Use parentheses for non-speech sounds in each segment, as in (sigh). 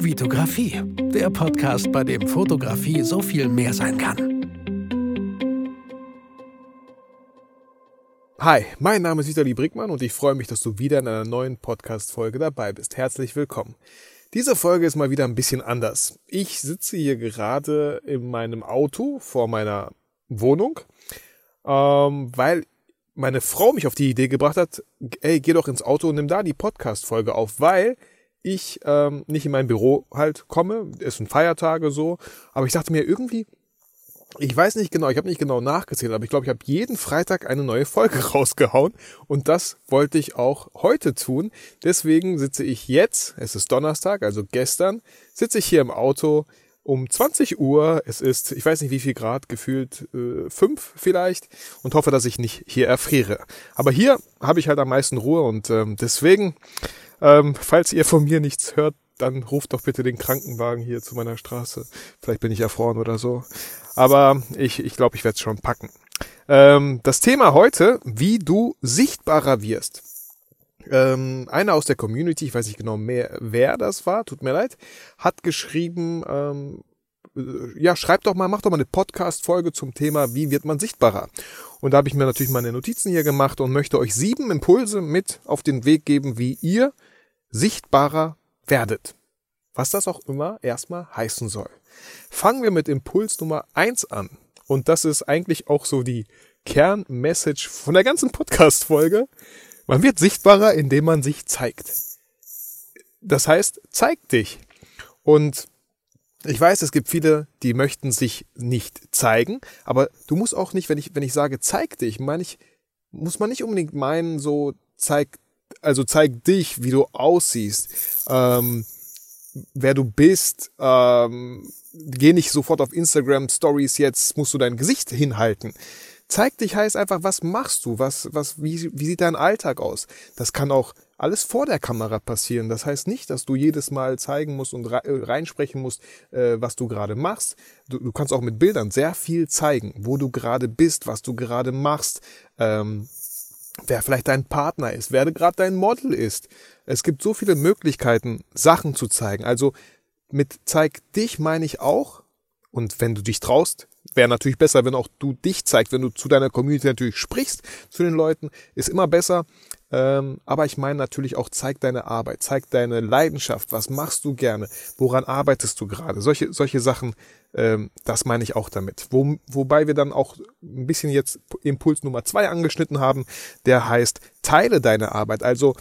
Vitografie, der Podcast, bei dem Fotografie so viel mehr sein kann. Hi, mein Name ist Vitali Brickmann und ich freue mich, dass du wieder in einer neuen Podcast-Folge dabei bist. Herzlich willkommen. Diese Folge ist mal wieder ein bisschen anders. Ich sitze hier gerade in meinem Auto vor meiner Wohnung, ähm, weil meine Frau mich auf die Idee gebracht hat, ey, geh doch ins Auto und nimm da die Podcast-Folge auf, weil ich ähm, nicht in mein Büro halt komme. Es sind Feiertage so. Aber ich dachte mir irgendwie, ich weiß nicht genau, ich habe nicht genau nachgezählt, aber ich glaube, ich habe jeden Freitag eine neue Folge (laughs) rausgehauen und das wollte ich auch heute tun. Deswegen sitze ich jetzt, es ist Donnerstag, also gestern, sitze ich hier im Auto um 20 Uhr. Es ist, ich weiß nicht wie viel Grad, gefühlt äh, fünf vielleicht und hoffe, dass ich nicht hier erfriere. Aber hier habe ich halt am meisten Ruhe und ähm, deswegen, ähm, falls ihr von mir nichts hört, dann ruft doch bitte den Krankenwagen hier zu meiner Straße. Vielleicht bin ich erfroren oder so. Aber ich ich, glaube, ich werde es schon packen. Ähm, das Thema heute, wie du sichtbarer wirst. Ähm, einer aus der Community, ich weiß nicht genau mehr, wer das war, tut mir leid, hat geschrieben, ähm, äh, ja, schreibt doch mal, macht doch mal eine Podcast-Folge zum Thema, wie wird man sichtbarer? Und da habe ich mir natürlich meine Notizen hier gemacht und möchte euch sieben Impulse mit auf den Weg geben, wie ihr sichtbarer werdet. Was das auch immer erstmal heißen soll. Fangen wir mit Impuls Nummer eins an. Und das ist eigentlich auch so die Kernmessage von der ganzen Podcast-Folge. Man wird sichtbarer, indem man sich zeigt. Das heißt, zeig dich. Und ich weiß, es gibt viele, die möchten sich nicht zeigen, aber du musst auch nicht, wenn ich, wenn ich sage, zeig dich, meine ich, muss man nicht unbedingt meinen, so zeig, also zeig dich, wie du aussiehst, ähm, wer du bist, ähm, geh nicht sofort auf Instagram Stories jetzt, musst du dein Gesicht hinhalten. Zeig dich heißt einfach, was machst du? Was, was, wie, wie sieht dein Alltag aus? Das kann auch alles vor der Kamera passieren. Das heißt nicht, dass du jedes Mal zeigen musst und äh, reinsprechen musst, äh, was du gerade machst. Du, du, kannst auch mit Bildern sehr viel zeigen, wo du gerade bist, was du gerade machst, ähm, wer vielleicht dein Partner ist, wer gerade dein Model ist. Es gibt so viele Möglichkeiten, Sachen zu zeigen. Also mit zeig dich meine ich auch, und wenn du dich traust, wäre natürlich besser, wenn auch du dich zeigst, wenn du zu deiner Community natürlich sprichst, zu den Leuten, ist immer besser. Ähm, aber ich meine natürlich auch, zeig deine Arbeit, zeig deine Leidenschaft, was machst du gerne, woran arbeitest du gerade, solche, solche Sachen, ähm, das meine ich auch damit. Wo, wobei wir dann auch ein bisschen jetzt Impuls Nummer zwei angeschnitten haben, der heißt, teile deine Arbeit. Also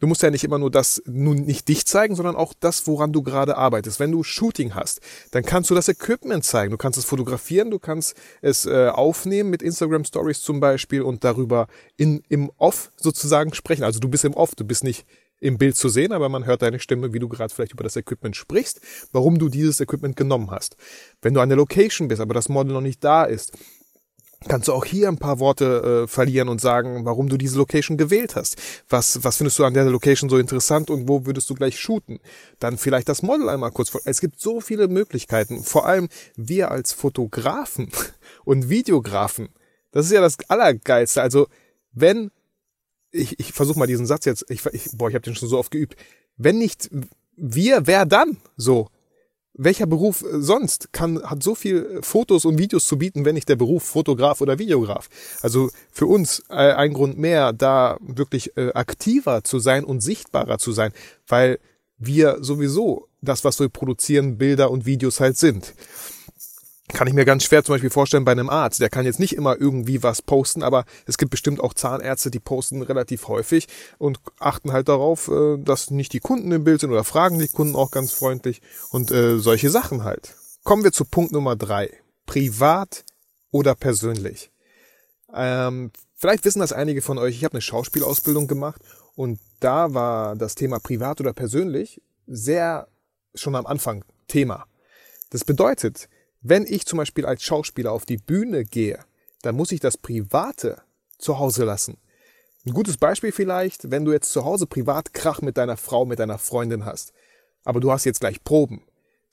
Du musst ja nicht immer nur das, nun nicht dich zeigen, sondern auch das, woran du gerade arbeitest. Wenn du Shooting hast, dann kannst du das Equipment zeigen. Du kannst es fotografieren, du kannst es äh, aufnehmen mit Instagram Stories zum Beispiel und darüber in, im Off sozusagen sprechen. Also du bist im Off, du bist nicht im Bild zu sehen, aber man hört deine Stimme, wie du gerade vielleicht über das Equipment sprichst, warum du dieses Equipment genommen hast. Wenn du an der Location bist, aber das Model noch nicht da ist, kannst du auch hier ein paar Worte äh, verlieren und sagen, warum du diese Location gewählt hast. Was, was findest du an der Location so interessant und wo würdest du gleich shooten? Dann vielleicht das Model einmal kurz vor. Es gibt so viele Möglichkeiten. Vor allem wir als Fotografen (laughs) und Videografen. Das ist ja das Allergeilste. Also wenn, ich, ich versuche mal diesen Satz jetzt, ich, ich, boah, ich habe den schon so oft geübt. Wenn nicht wir, wer dann? So, welcher Beruf sonst kann, hat so viel Fotos und Videos zu bieten, wenn nicht der Beruf Fotograf oder Videograf? Also für uns äh, ein Grund mehr, da wirklich äh, aktiver zu sein und sichtbarer zu sein, weil wir sowieso das, was wir produzieren, Bilder und Videos halt sind kann ich mir ganz schwer zum Beispiel vorstellen bei einem Arzt. Der kann jetzt nicht immer irgendwie was posten, aber es gibt bestimmt auch Zahnärzte, die posten relativ häufig und achten halt darauf, äh, dass nicht die Kunden im Bild sind oder fragen die Kunden auch ganz freundlich und äh, solche Sachen halt. Kommen wir zu Punkt Nummer drei. Privat oder persönlich. Ähm, vielleicht wissen das einige von euch. Ich habe eine Schauspielausbildung gemacht und da war das Thema privat oder persönlich sehr schon am Anfang Thema. Das bedeutet, wenn ich zum Beispiel als Schauspieler auf die Bühne gehe, dann muss ich das Private zu Hause lassen. Ein gutes Beispiel vielleicht, wenn du jetzt zu Hause privat Krach mit deiner Frau, mit deiner Freundin hast, aber du hast jetzt gleich Proben.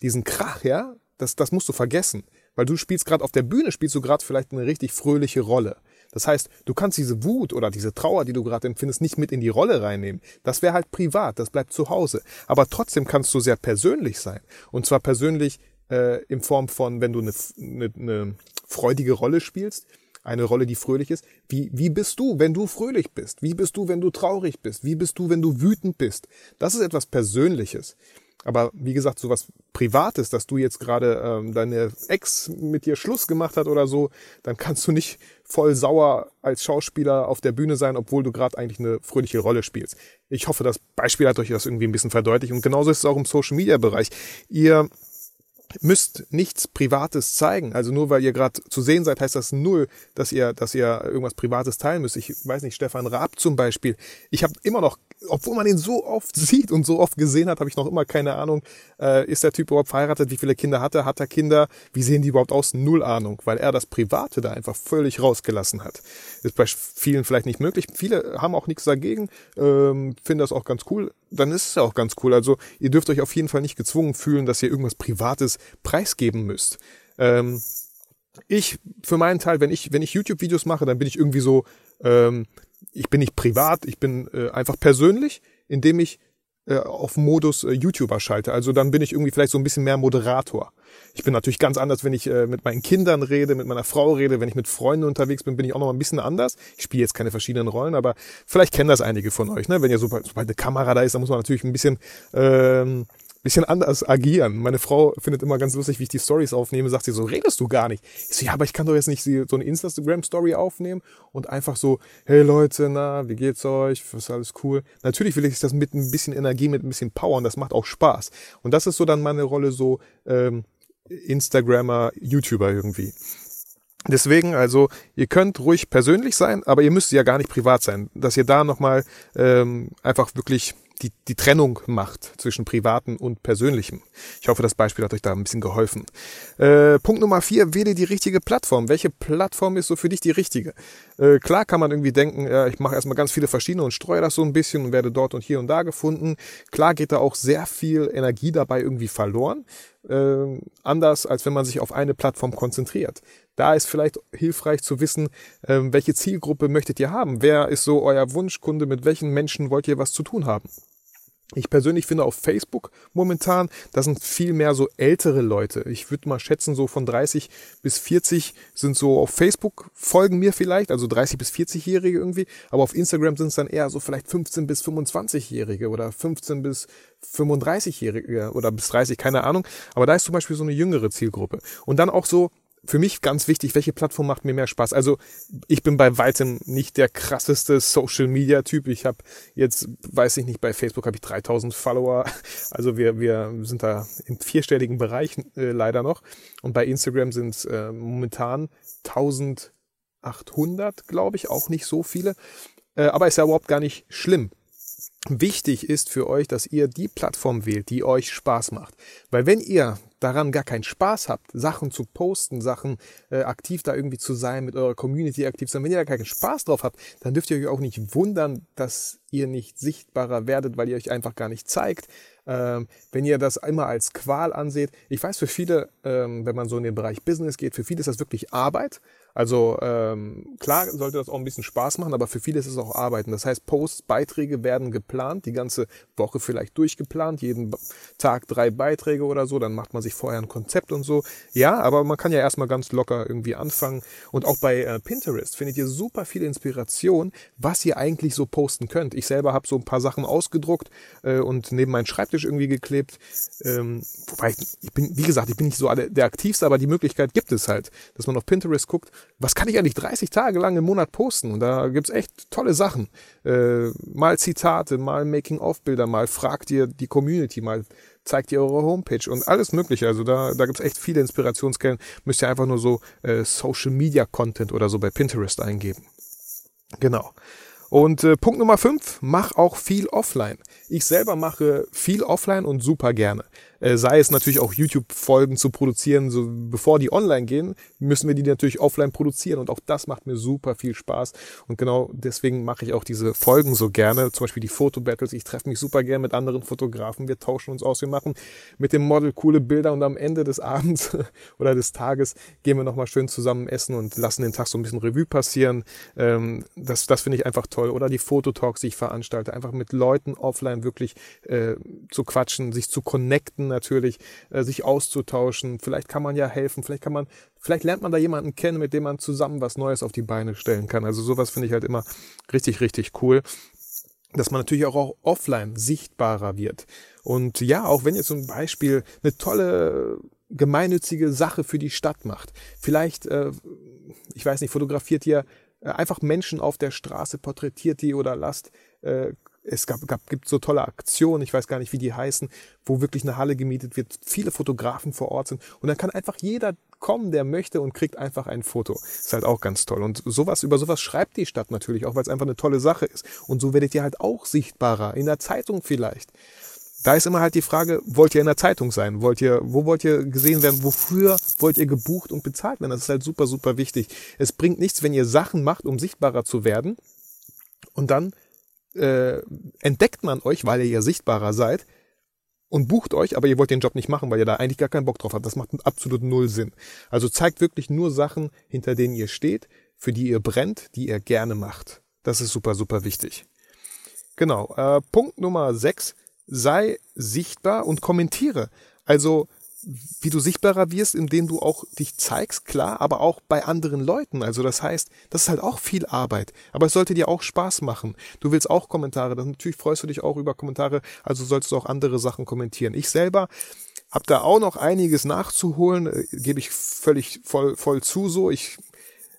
Diesen Krach, ja, das, das musst du vergessen, weil du spielst gerade auf der Bühne, spielst du gerade vielleicht eine richtig fröhliche Rolle. Das heißt, du kannst diese Wut oder diese Trauer, die du gerade empfindest, nicht mit in die Rolle reinnehmen. Das wäre halt privat, das bleibt zu Hause. Aber trotzdem kannst du sehr persönlich sein. Und zwar persönlich äh, in Form von, wenn du eine, eine, eine freudige Rolle spielst, eine Rolle, die fröhlich ist. Wie, wie bist du, wenn du fröhlich bist? Wie bist du, wenn du traurig bist? Wie bist du, wenn du wütend bist? Das ist etwas Persönliches. Aber wie gesagt, sowas Privates, dass du jetzt gerade ähm, deine Ex mit dir Schluss gemacht hat oder so, dann kannst du nicht voll sauer als Schauspieler auf der Bühne sein, obwohl du gerade eigentlich eine fröhliche Rolle spielst. Ich hoffe, das Beispiel hat euch das irgendwie ein bisschen verdeutlicht. Und genauso ist es auch im Social Media Bereich. Ihr müsst nichts Privates zeigen. Also nur weil ihr gerade zu sehen seid, heißt das null, dass ihr, dass ihr irgendwas Privates teilen müsst. Ich weiß nicht, Stefan Raab zum Beispiel. Ich habe immer noch, obwohl man ihn so oft (laughs) sieht und so oft gesehen hat, habe ich noch immer keine Ahnung, äh, ist der Typ überhaupt verheiratet, wie viele Kinder hat er, hat er Kinder, wie sehen die überhaupt aus? Null Ahnung, weil er das Private da einfach völlig rausgelassen hat. Ist bei vielen vielleicht nicht möglich. Viele haben auch nichts dagegen, ähm, finden das auch ganz cool. Dann ist es ja auch ganz cool. Also ihr dürft euch auf jeden Fall nicht gezwungen fühlen, dass ihr irgendwas Privates preisgeben müsst. Ähm, ich, für meinen Teil, wenn ich, wenn ich YouTube-Videos mache, dann bin ich irgendwie so, ähm, ich bin nicht privat, ich bin äh, einfach persönlich, indem ich äh, auf Modus äh, YouTuber schalte. Also dann bin ich irgendwie vielleicht so ein bisschen mehr Moderator. Ich bin natürlich ganz anders, wenn ich äh, mit meinen Kindern rede, mit meiner Frau rede, wenn ich mit Freunden unterwegs bin, bin ich auch noch ein bisschen anders. Ich spiele jetzt keine verschiedenen Rollen, aber vielleicht kennen das einige von euch. Ne? Wenn ihr sobald, sobald eine Kamera da ist, dann muss man natürlich ein bisschen ähm, bisschen anders agieren. Meine Frau findet immer ganz lustig, wie ich die Stories aufnehme, sagt sie so, redest du gar nicht. Ich so, ja, aber ich kann doch jetzt nicht so eine Instagram-Story aufnehmen und einfach so, hey Leute, na, wie geht's euch? Was alles cool? Natürlich will ich das mit ein bisschen Energie, mit ein bisschen Power und das macht auch Spaß. Und das ist so dann meine Rolle so ähm, Instagrammer, YouTuber irgendwie. Deswegen, also, ihr könnt ruhig persönlich sein, aber ihr müsst ja gar nicht privat sein. Dass ihr da nochmal ähm, einfach wirklich die, die Trennung macht zwischen privaten und persönlichem. Ich hoffe, das Beispiel hat euch da ein bisschen geholfen. Äh, Punkt Nummer vier, wähle die richtige Plattform. Welche Plattform ist so für dich die richtige? Äh, klar kann man irgendwie denken, ja, ich mache erstmal ganz viele verschiedene und streue das so ein bisschen und werde dort und hier und da gefunden. Klar geht da auch sehr viel Energie dabei irgendwie verloren. Äh, anders als wenn man sich auf eine Plattform konzentriert. Da ist vielleicht hilfreich zu wissen, äh, welche Zielgruppe möchtet ihr haben? Wer ist so euer Wunschkunde? Mit welchen Menschen wollt ihr was zu tun haben? Ich persönlich finde auf Facebook momentan, das sind viel mehr so ältere Leute. Ich würde mal schätzen, so von 30 bis 40 sind so auf Facebook folgen mir vielleicht, also 30 bis 40-Jährige irgendwie. Aber auf Instagram sind es dann eher so vielleicht 15 bis 25-Jährige oder 15 bis 35-Jährige oder bis 30, keine Ahnung. Aber da ist zum Beispiel so eine jüngere Zielgruppe. Und dann auch so für mich ganz wichtig, welche Plattform macht mir mehr Spaß? Also ich bin bei weitem nicht der krasseste Social Media Typ. Ich habe jetzt, weiß ich nicht, bei Facebook habe ich 3000 Follower. (laughs) Also wir, wir sind da im vierstelligen Bereich äh, leider noch. Und bei Instagram sind es äh, momentan 1800, glaube ich, auch nicht so viele. Äh, aber ist ja überhaupt gar nicht schlimm. Wichtig ist für euch, dass ihr die Plattform wählt, die euch Spaß macht. Weil wenn ihr daran gar keinen Spaß habt, Sachen zu posten, Sachen äh, aktiv da irgendwie zu sein, mit eurer Community aktiv zu sein, wenn ihr da keinen Spaß drauf habt, dann dürft ihr euch auch nicht wundern, dass ihr nicht sichtbarer werdet, weil ihr euch einfach gar nicht zeigt. Ähm, wenn ihr das immer als Qual anseht, ich weiß für viele, ähm, wenn man so in den Bereich Business geht, für viele ist das wirklich Arbeit. Also ähm, klar sollte das auch ein bisschen Spaß machen, aber für viele ist es auch Arbeiten. Das heißt, Posts, Beiträge werden geplant, die ganze Woche vielleicht durchgeplant, jeden Tag drei Beiträge oder so, dann macht man sich vorher ein Konzept und so. Ja, aber man kann ja erstmal ganz locker irgendwie anfangen. Und auch bei äh, Pinterest findet ihr super viel Inspiration, was ihr eigentlich so posten könnt. Ich selber habe so ein paar Sachen ausgedruckt äh, und neben meinen Schreibtisch irgendwie geklebt. Ähm, wobei, ich bin, wie gesagt, ich bin nicht so der aktivste, aber die Möglichkeit gibt es halt, dass man auf Pinterest guckt, was kann ich eigentlich 30 Tage lang im Monat posten? Und da gibt's echt tolle Sachen. Äh, mal Zitate, mal Making-of-Bilder, mal fragt ihr die Community, mal zeigt ihr eure Homepage und alles mögliche. Also da, da gibt's echt viele Inspirationsquellen. Müsst ihr einfach nur so äh, Social-Media-Content oder so bei Pinterest eingeben. Genau. Und äh, Punkt Nummer fünf, mach auch viel offline. Ich selber mache viel offline und super gerne. Äh, sei es natürlich auch YouTube-Folgen zu produzieren, so bevor die online gehen, müssen wir die natürlich offline produzieren und auch das macht mir super viel Spaß und genau deswegen mache ich auch diese Folgen so gerne, zum Beispiel die Fotobattles. Ich treffe mich super gerne mit anderen Fotografen, wir tauschen uns aus, wir machen mit dem Model coole Bilder und am Ende des (laughs) Abends oder des Tages gehen wir nochmal schön zusammen essen und lassen den Tag so ein bisschen Revue passieren. Ähm, das das finde ich einfach toll. Oder die Fototalks, die ich veranstalte, einfach mit Leuten offline wirklich äh, zu quatschen, sich zu connecten natürlich, äh, sich auszutauschen. Vielleicht kann man ja helfen, vielleicht kann man, vielleicht lernt man da jemanden kennen, mit dem man zusammen was Neues auf die Beine stellen kann. Also sowas finde ich halt immer richtig, richtig cool dass man natürlich auch offline sichtbarer wird. Und ja, auch wenn ihr zum Beispiel eine tolle gemeinnützige Sache für die Stadt macht, vielleicht, äh, ich weiß nicht, fotografiert ihr einfach Menschen auf der Straße, porträtiert die oder lasst äh, es gab, gab, gibt so tolle Aktionen, ich weiß gar nicht, wie die heißen, wo wirklich eine Halle gemietet wird, viele Fotografen vor Ort sind und dann kann einfach jeder kommen, der möchte und kriegt einfach ein Foto. Ist halt auch ganz toll. Und sowas, über sowas schreibt die Stadt natürlich auch, weil es einfach eine tolle Sache ist. Und so werdet ihr halt auch sichtbarer, in der Zeitung vielleicht. Da ist immer halt die Frage, wollt ihr in der Zeitung sein? Wollt ihr, wo wollt ihr gesehen werden? Wofür wollt ihr gebucht und bezahlt werden? Das ist halt super, super wichtig. Es bringt nichts, wenn ihr Sachen macht, um sichtbarer zu werden und dann äh, entdeckt man euch, weil ihr ja sichtbarer seid und bucht euch, aber ihr wollt den Job nicht machen, weil ihr da eigentlich gar keinen Bock drauf habt. Das macht absolut null Sinn. Also zeigt wirklich nur Sachen, hinter denen ihr steht, für die ihr brennt, die ihr gerne macht. Das ist super, super wichtig. Genau. Äh, Punkt Nummer 6. Sei sichtbar und kommentiere. Also wie du sichtbarer wirst, indem du auch dich zeigst, klar, aber auch bei anderen Leuten. Also das heißt, das ist halt auch viel Arbeit. Aber es sollte dir auch Spaß machen. Du willst auch Kommentare, dann natürlich freust du dich auch über Kommentare, also sollst du auch andere Sachen kommentieren. Ich selber habe da auch noch einiges nachzuholen, äh, gebe ich völlig voll, voll zu so. Ich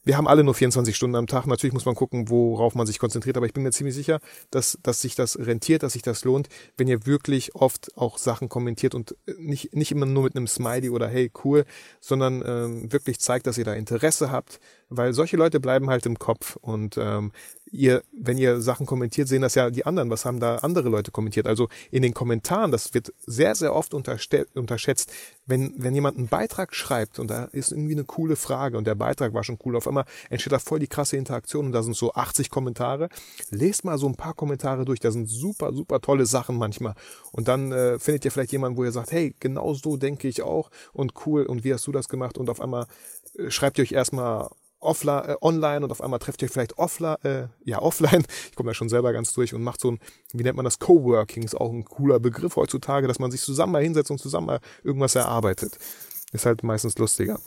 wir haben alle nur 24 Stunden am Tag. Natürlich muss man gucken, worauf man sich konzentriert, aber ich bin mir ziemlich sicher, dass, dass sich das rentiert, dass sich das lohnt, wenn ihr wirklich oft auch Sachen kommentiert und nicht, nicht immer nur mit einem Smiley oder hey, cool, sondern ähm, wirklich zeigt, dass ihr da Interesse habt, weil solche Leute bleiben halt im Kopf und ähm, ihr, wenn ihr Sachen kommentiert, sehen das ja die anderen. Was haben da andere Leute kommentiert? Also in den Kommentaren, das wird sehr, sehr oft unterschätzt, wenn, wenn jemand einen Beitrag schreibt und da ist irgendwie eine coole Frage und der Beitrag war schon cool, auf einmal entsteht da voll die krasse Interaktion und da sind so 80 Kommentare. Lest mal so ein paar Kommentare durch, da sind super, super tolle Sachen manchmal. Und dann äh, findet ihr vielleicht jemanden, wo ihr sagt, hey, genau so denke ich auch und cool und wie hast du das gemacht? Und auf einmal äh, schreibt ihr euch erstmal offline, äh, online und auf einmal trefft ihr vielleicht offline, äh, ja, (laughs) offline. Ich komme da schon selber ganz durch und macht so ein, wie nennt man das, Coworking, ist auch ein cooler Begriff heutzutage, dass man sich zusammen mal hinsetzt und zusammen mal irgendwas erarbeitet. Ist halt meistens lustiger.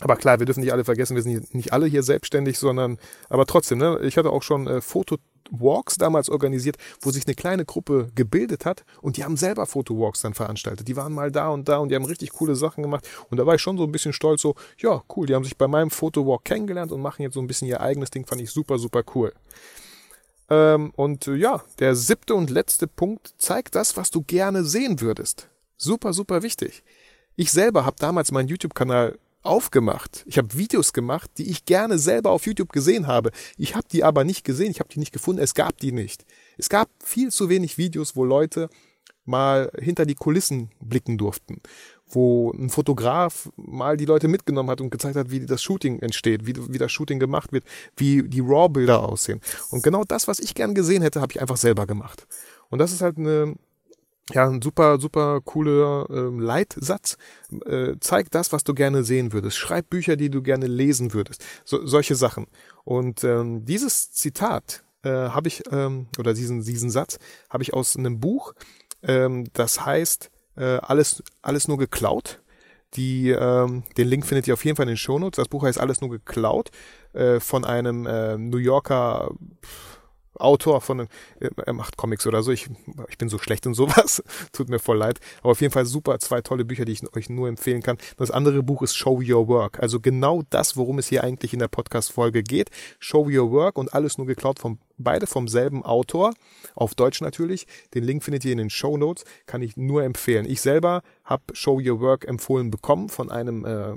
Aber klar, wir dürfen nicht alle vergessen, wir sind nicht alle hier selbstständig, sondern, aber trotzdem, ne, ich hatte auch schon äh, Fotowalks damals organisiert, wo sich eine kleine Gruppe gebildet hat und die haben selber Fotowalks dann veranstaltet. Die waren mal da und da und die haben richtig coole Sachen gemacht und da war ich schon so ein bisschen stolz, so, ja, cool, die haben sich bei meinem Fotowalk kennengelernt und machen jetzt so ein bisschen ihr eigenes Ding, fand ich super, super cool. Ähm, und äh, ja, der siebte und letzte Punkt zeigt das, was du gerne sehen würdest. Super, super wichtig. Ich selber habe damals meinen YouTube-Kanal aufgemacht. Ich habe Videos gemacht, die ich gerne selber auf YouTube gesehen habe. Ich habe die aber nicht gesehen, ich habe die nicht gefunden, es gab die nicht. Es gab viel zu wenig Videos, wo Leute mal hinter die Kulissen blicken durften, wo ein Fotograf mal die Leute mitgenommen hat und gezeigt hat, wie das Shooting entsteht, wie, wie das Shooting gemacht wird, wie die RAW-Bilder aussehen. Und genau das, was ich gern gesehen hätte, habe ich einfach selber gemacht. Und das ist halt eine ja, ein super, super cooler äh, Leitsatz. Äh, zeig das, was du gerne sehen würdest. Schreib Bücher, die du gerne lesen würdest. So, solche Sachen. Und ähm, dieses Zitat äh, habe ich, ähm, oder diesen, diesen Satz habe ich aus einem Buch, ähm, das heißt, äh, alles, alles nur geklaut. Die, ähm, den Link findet ihr auf jeden Fall in den Shownotes. Das Buch heißt Alles nur geklaut äh, von einem äh, New Yorker pff, Autor von einem, er macht Comics oder so. Ich, ich bin so schlecht in sowas. (laughs) Tut mir voll leid. Aber auf jeden Fall super, zwei tolle Bücher, die ich euch nur empfehlen kann. Das andere Buch ist Show Your Work. Also genau das, worum es hier eigentlich in der Podcast-Folge geht. Show Your Work und alles nur geklaut vom, beide vom selben Autor. Auf Deutsch natürlich. Den Link findet ihr in den Show Notes. Kann ich nur empfehlen. Ich selber habe Show Your Work empfohlen bekommen von einem, äh,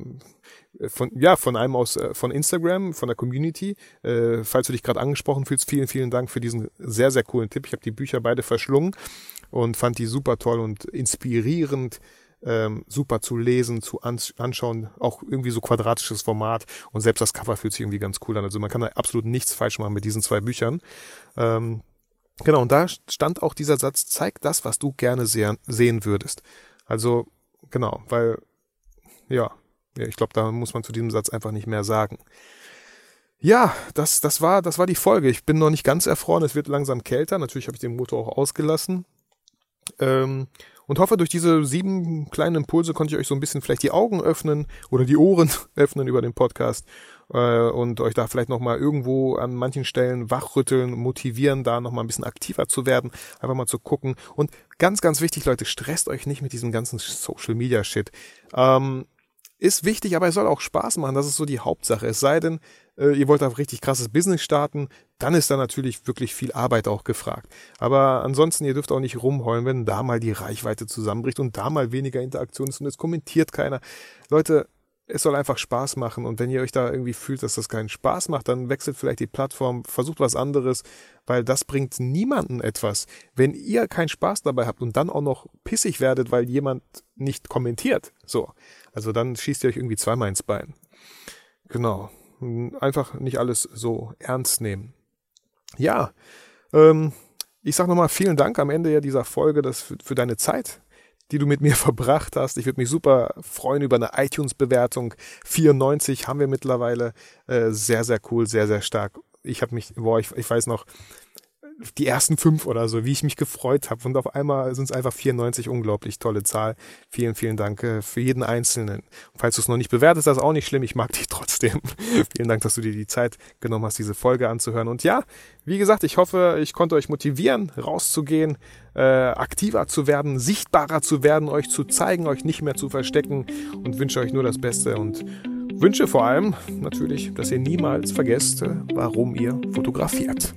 von, ja, von einem aus, äh, von Instagram, von der Community. Äh, falls du dich gerade angesprochen fühlst, vielen, vielen Dank für diesen sehr, sehr coolen Tipp. Ich habe die Bücher beide verschlungen und fand die super toll und inspirierend. Ähm, super zu lesen, zu anschauen, auch irgendwie so quadratisches Format und selbst das Cover fühlt sich irgendwie ganz cool an. Also man kann da absolut nichts falsch machen mit diesen zwei Büchern. Ähm, genau, und da stand auch dieser Satz, zeig das, was du gerne sehen, sehen würdest. Also, genau, weil, ja, ja, ich glaube, da muss man zu diesem Satz einfach nicht mehr sagen. Ja, das, das, war, das war die Folge. Ich bin noch nicht ganz erfroren, es wird langsam kälter. Natürlich habe ich den Motor auch ausgelassen. Ähm, und hoffe, durch diese sieben kleinen Impulse konnte ich euch so ein bisschen vielleicht die Augen öffnen oder die Ohren (laughs) öffnen über den Podcast äh, und euch da vielleicht nochmal irgendwo an manchen Stellen wachrütteln, motivieren, da nochmal ein bisschen aktiver zu werden, einfach mal zu gucken. Und ganz, ganz wichtig, Leute, stresst euch nicht mit diesem ganzen Social Media Shit. Ähm, ist wichtig, aber es soll auch Spaß machen. Das ist so die Hauptsache. Es sei denn, äh, ihr wollt da richtig krasses Business starten, dann ist da natürlich wirklich viel Arbeit auch gefragt. Aber ansonsten, ihr dürft auch nicht rumheulen, wenn da mal die Reichweite zusammenbricht und da mal weniger Interaktion ist und es kommentiert keiner. Leute, es soll einfach Spaß machen und wenn ihr euch da irgendwie fühlt, dass das keinen Spaß macht, dann wechselt vielleicht die Plattform, versucht was anderes, weil das bringt niemanden etwas. Wenn ihr keinen Spaß dabei habt und dann auch noch pissig werdet, weil jemand nicht kommentiert, so, also dann schießt ihr euch irgendwie zweimal ins Bein. Genau. Einfach nicht alles so ernst nehmen. Ja, ähm, ich sag nochmal vielen Dank am Ende dieser Folge das für, für deine Zeit, die du mit mir (laughs) verbracht hast. Ich würde mich super freuen über eine iTunes-Bewertung. 94 haben wir mittlerweile. Äh, sehr, sehr cool, sehr, sehr stark. Ich habe mich, boah, ich, ich weiß noch, die ersten fünf oder so, wie ich mich gefreut habe. Und auf einmal sind es einfach 94, unglaublich tolle Zahl. Vielen, vielen Dank äh, für jeden Einzelnen. Falls du es noch nicht bewertest, das ist auch nicht schlimm. Ich mag (laughs) dich trotzdem. vielen Dank, dass du dir die Zeit genommen hast, diese Folge anzuhören. Und ja, wie gesagt, ich hoffe, ich konnte euch motivieren, rauszugehen, äh, aktiver zu werden, sichtbarer zu werden, euch zu zeigen, euch nicht mehr zu verstecken und wünsche euch nur das Beste und wünsche vor allem natürlich, dass ihr niemals vergesst, äh, warum ihr fotografiert.